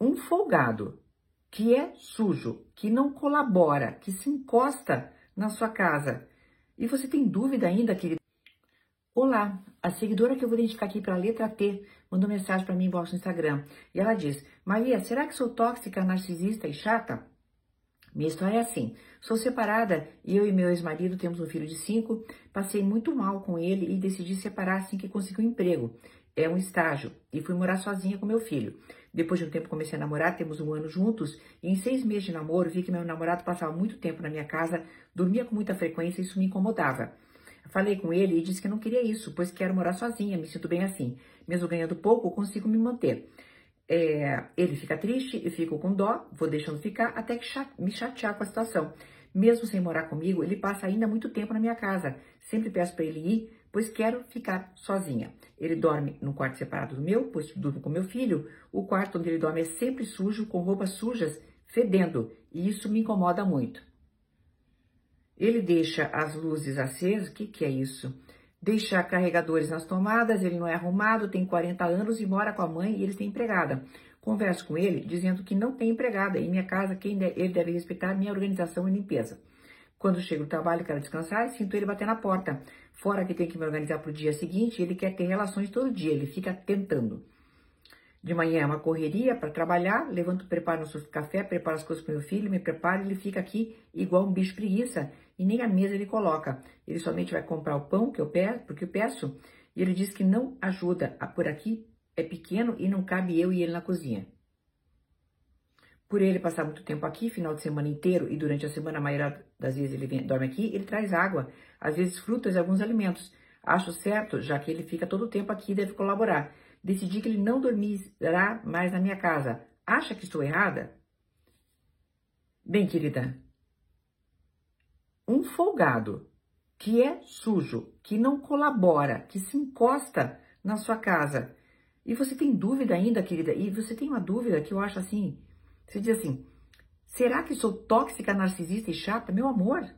um folgado que é sujo, que não colabora, que se encosta na sua casa. E você tem dúvida ainda, querido? Olá, a seguidora que eu vou identificar aqui para letra T mandou mensagem para mim no Instagram. E ela diz: Maria, será que sou tóxica, narcisista e chata? Minha história é assim: sou separada e eu e meu ex-marido temos um filho de cinco. Passei muito mal com ele e decidi separar assim que consegui um emprego é um estágio e fui morar sozinha com meu filho. Depois de um tempo comecei a namorar, temos um ano juntos e em seis meses de namoro vi que meu namorado passava muito tempo na minha casa, dormia com muita frequência e isso me incomodava. Falei com ele e disse que não queria isso, pois quero morar sozinha, me sinto bem assim. Mesmo ganhando pouco, consigo me manter. É, ele fica triste, eu fico com dó, vou deixando ficar até que me chatear com a situação. Mesmo sem morar comigo, ele passa ainda muito tempo na minha casa. Sempre peço para ele ir, pois quero ficar sozinha. Ele dorme num quarto separado do meu, pois durmo com meu filho. O quarto onde ele dorme é sempre sujo, com roupas sujas, fedendo, e isso me incomoda muito. Ele deixa as luzes acesas, o que, que é isso? Deixa carregadores nas tomadas, ele não é arrumado, tem 40 anos e mora com a mãe e eles têm empregada. Converso com ele dizendo que não tem empregada. Em minha casa, quem ele deve respeitar minha organização e limpeza. Quando chego do trabalho, quero descansar e sinto ele bater na porta. Fora que tem que me organizar para o dia seguinte, ele quer ter relações todo dia, ele fica tentando. De manhã é uma correria para trabalhar, levanto, preparo nosso café, preparo as coisas para meu filho, me preparo, ele fica aqui igual um bicho preguiça e nem a mesa ele coloca. Ele somente vai comprar o pão que eu peço, porque eu peço, e ele diz que não ajuda. Por aqui é pequeno e não cabe eu e ele na cozinha. Por ele passar muito tempo aqui, final de semana inteiro, e durante a semana, a maioria das vezes ele vem, dorme aqui, ele traz água, às vezes frutas e alguns alimentos. Acho certo, já que ele fica todo o tempo aqui e deve colaborar. Decidi que ele não dormirá mais na minha casa. Acha que estou errada? Bem, querida, um folgado que é sujo, que não colabora, que se encosta na sua casa, e você tem dúvida ainda, querida, e você tem uma dúvida que eu acho assim, você diz assim: será que sou tóxica, narcisista e chata? Meu amor,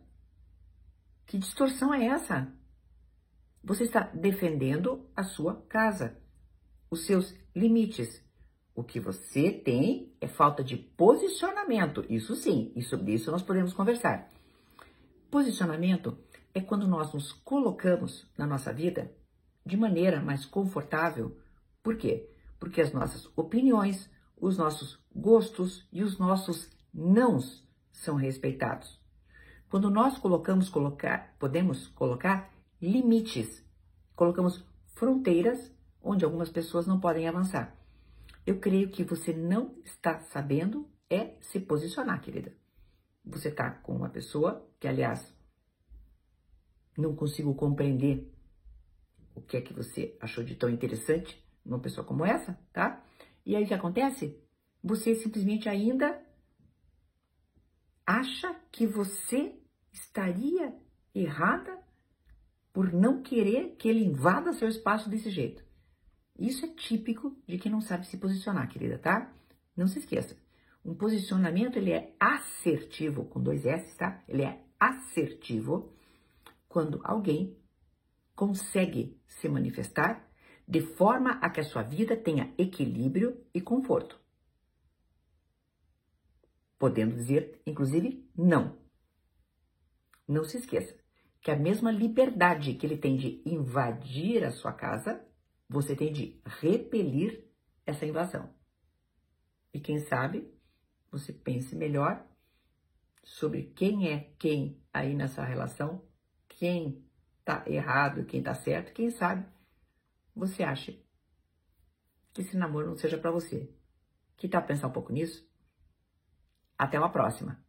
que distorção é essa? Você está defendendo a sua casa, os seus limites. O que você tem é falta de posicionamento. Isso sim, e sobre isso nós podemos conversar. Posicionamento é quando nós nos colocamos na nossa vida de maneira mais confortável. Por quê? Porque as nossas opiniões, os nossos gostos e os nossos nãos são respeitados. Quando nós colocamos colocar, podemos colocar limites, colocamos fronteiras onde algumas pessoas não podem avançar. Eu creio que você não está sabendo é se posicionar, querida. Você está com uma pessoa que, aliás, não consigo compreender o que é que você achou de tão interessante numa pessoa como essa, tá? E aí o que acontece? Você simplesmente ainda acha que você estaria errada por não querer que ele invada seu espaço desse jeito. Isso é típico de quem não sabe se posicionar, querida, tá? Não se esqueça. Um posicionamento ele é assertivo com dois S, tá? Ele é assertivo quando alguém consegue se manifestar de forma a que a sua vida tenha equilíbrio e conforto. Podendo dizer, inclusive, não. Não se esqueça que a mesma liberdade que ele tem de invadir a sua casa, você tem de repelir essa invasão. E quem sabe você pense melhor sobre quem é quem aí nessa relação, quem tá errado quem tá certo, quem sabe você acha que esse namoro não seja para você? Que tal pensar um pouco nisso? Até uma próxima!